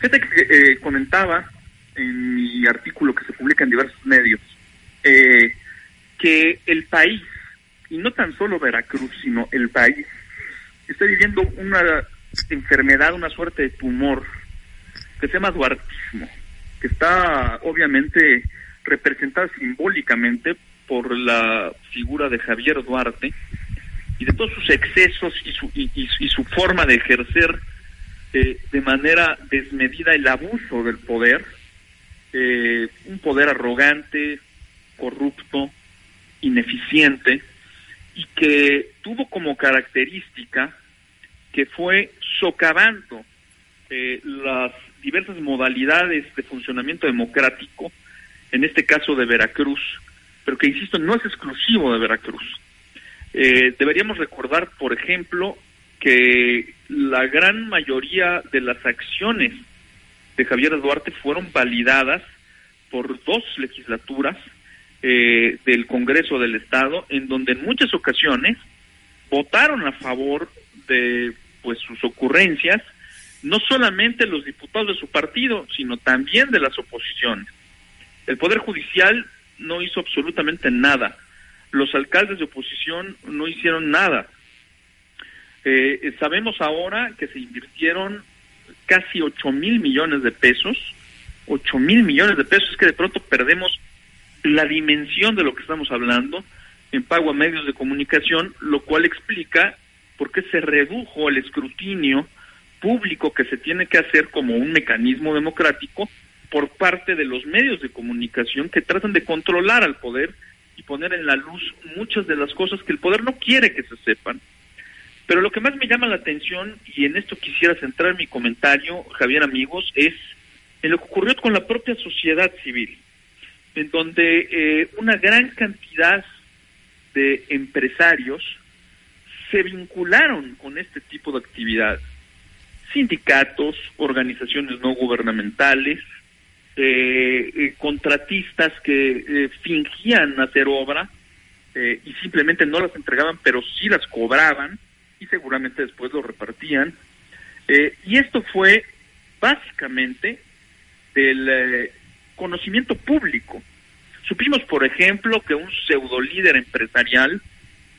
Fíjate que eh, comentaba en mi artículo que se publica en diversos medios eh, que el país, y no tan solo Veracruz, sino el país, está viviendo una enfermedad, una suerte de tumor que se llama duartismo, que está obviamente representada simbólicamente por la figura de Javier Duarte y de todos sus excesos y su, y su forma de ejercer eh, de manera desmedida el abuso del poder, eh, un poder arrogante, corrupto, ineficiente, y que tuvo como característica que fue socavando eh, las diversas modalidades de funcionamiento democrático, en este caso de Veracruz, pero que, insisto, no es exclusivo de Veracruz. deberíamos recordar, por ejemplo, que la gran mayoría de las acciones de Javier Duarte fueron validadas por dos legislaturas eh, del Congreso del Estado, en donde en muchas ocasiones votaron a favor de pues sus ocurrencias, no solamente los diputados de su partido, sino también de las oposiciones. El Poder Judicial no hizo absolutamente nada. Los alcaldes de oposición no hicieron nada. Eh, sabemos ahora que se invirtieron casi 8 mil millones de pesos, 8 mil millones de pesos, es que de pronto perdemos la dimensión de lo que estamos hablando en pago a medios de comunicación, lo cual explica por qué se redujo el escrutinio público que se tiene que hacer como un mecanismo democrático por parte de los medios de comunicación que tratan de controlar al poder y poner en la luz muchas de las cosas que el poder no quiere que se sepan pero lo que más me llama la atención, y en esto quisiera centrar mi comentario, Javier amigos, es en lo que ocurrió con la propia sociedad civil, en donde eh, una gran cantidad de empresarios se vincularon con este tipo de actividad. Sindicatos, organizaciones no gubernamentales, eh, eh, contratistas que fingían hacer obra y simplemente no las entregaban, pero sí las cobraban y seguramente después lo repartían. Eh, y esto fue básicamente del eh, conocimiento público. Supimos, por ejemplo, que un pseudo líder empresarial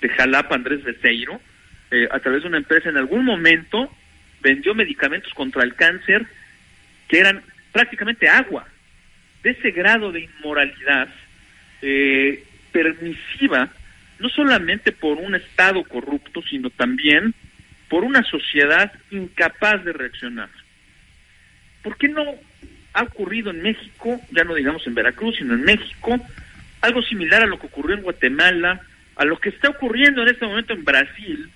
de Jalapa, Andrés Becerro, eh, a través de una empresa en algún momento vendió medicamentos contra el cáncer que eran prácticamente agua. De ese grado de inmoralidad permisiva no solamente por un Estado corrupto, sino también por una sociedad incapaz de reaccionar. ¿Por qué no ha ocurrido en México, ya no digamos en Veracruz, sino en México, algo similar a lo que ocurrió en Guatemala, a lo que está ocurriendo en este momento en Brasil,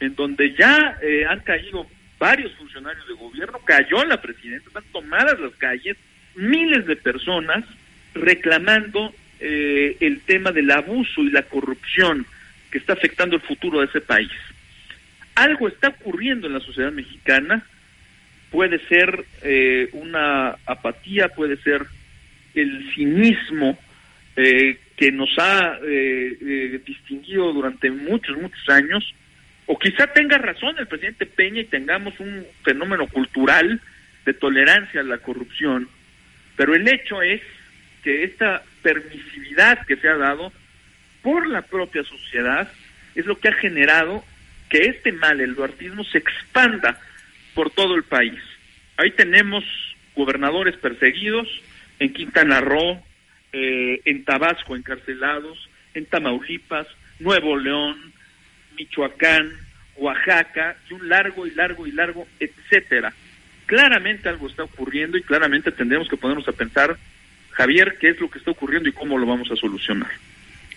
en donde ya eh, han caído varios funcionarios de gobierno, cayó la presidenta, están tomadas las calles, miles de personas reclamando eh, el tema del abuso y la corrupción que está afectando el futuro de ese país. Algo está ocurriendo en la sociedad mexicana, puede ser eh, una apatía, puede ser el cinismo eh, que nos ha distinguido durante muchos, muchos años, o quizá tenga razón el presidente Peña y tengamos un fenómeno cultural de tolerancia a la corrupción, pero el hecho es que esta permisividad que se ha dado por la propia sociedad es lo que ha generado que este mal, el duartismo, se expanda por todo el país. Ahí tenemos gobernadores perseguidos en Quintana Roo, eh, en Tabasco encarcelados, en Tamaulipas, Nuevo León, Michoacán, Oaxaca y un largo y largo y largo, etcétera. Claramente algo está ocurriendo y claramente tendremos que ponernos a pensar Javier, ¿qué es lo que está ocurriendo y cómo lo vamos a solucionar?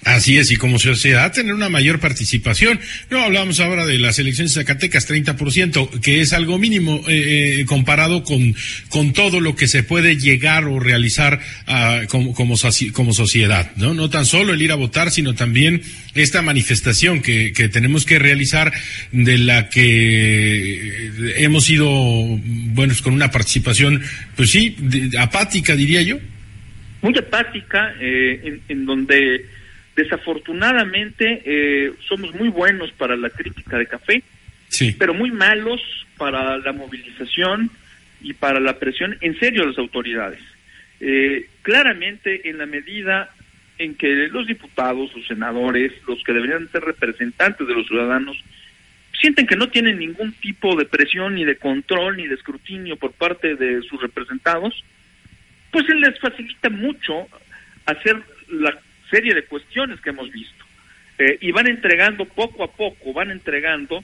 Así es, y como sociedad tener una mayor participación. No hablamos ahora de las elecciones Zacatecas, 30%, que es algo mínimo eh, eh, comparado con, con todo lo que se puede llegar o realizar uh, como, como, sociedad. ¿no? no tan solo el ir a votar, sino también esta manifestación que, que tenemos que realizar, de la que hemos sido, bueno, con una participación, pues sí, apática, diría yo. Muy apática, eh, en, en donde Desafortunadamente eh, somos muy buenos para la crítica de café, sí. pero muy malos para la movilización y para la presión en serio a las autoridades. Eh, claramente, en la medida en que los diputados, los senadores, los que deberían ser representantes de los ciudadanos, sienten que no tienen ningún tipo de presión, ni de control, ni de escrutinio por parte de sus representados, pues les facilita mucho hacer la serie de cuestiones que hemos visto. Eh, y van entregando poco a poco, van entregando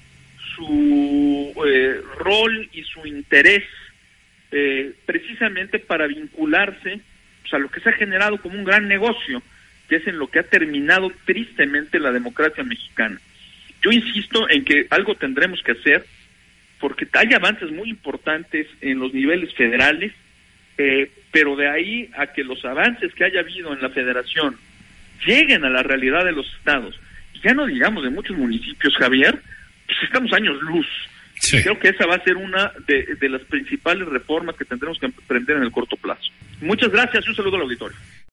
su eh, rol y su interés eh, precisamente para vincularse pues, a lo que se ha generado como un gran negocio, que es en lo que ha terminado tristemente la democracia mexicana. Yo insisto en que algo tendremos que hacer porque hay avances muy importantes en los niveles federales, pero de ahí a que los avances que haya habido en la federación lleguen a la realidad de los estados. Y ya no digamos de muchos municipios, Javier, pues estamos años luz. Creo que esa va a ser una de, de las principales reformas que tendremos que emprender en el corto plazo. Muchas gracias y un saludo al auditorio.